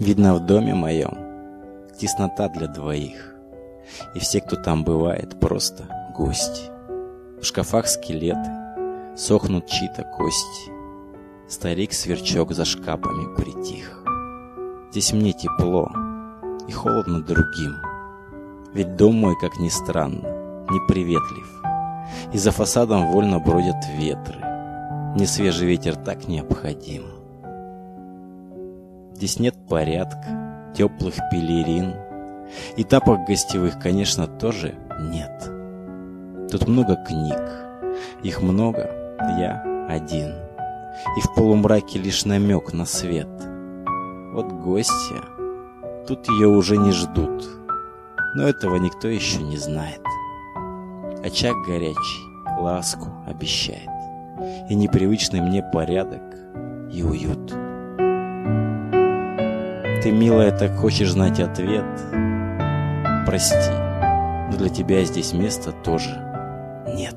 Видно, в доме моем теснота для двоих, и все, кто там бывает, просто гости. В шкафах скелеты, сохнут чьи-то кости. Старик-сверчок за шкапами притих. Здесь мне тепло и холодно другим, ведь дом мой, как ни странно, неприветлив, и за фасадом вольно бродят ветры. Мне свежий ветер так необходим. Здесь нет порядка, теплых пелерин, И тапок гостевых, конечно, тоже нет. Тут много книг, их много, я один. И в полумраке лишь намек на свет. Вот гостья, тут ее уже не ждут, но этого никто еще не знает. Очаг горячий, ласку обещает, и непривычный мне порядок и уют. Ты, милая, так хочешь знать ответ? Прости, но для тебя здесь места тоже нет.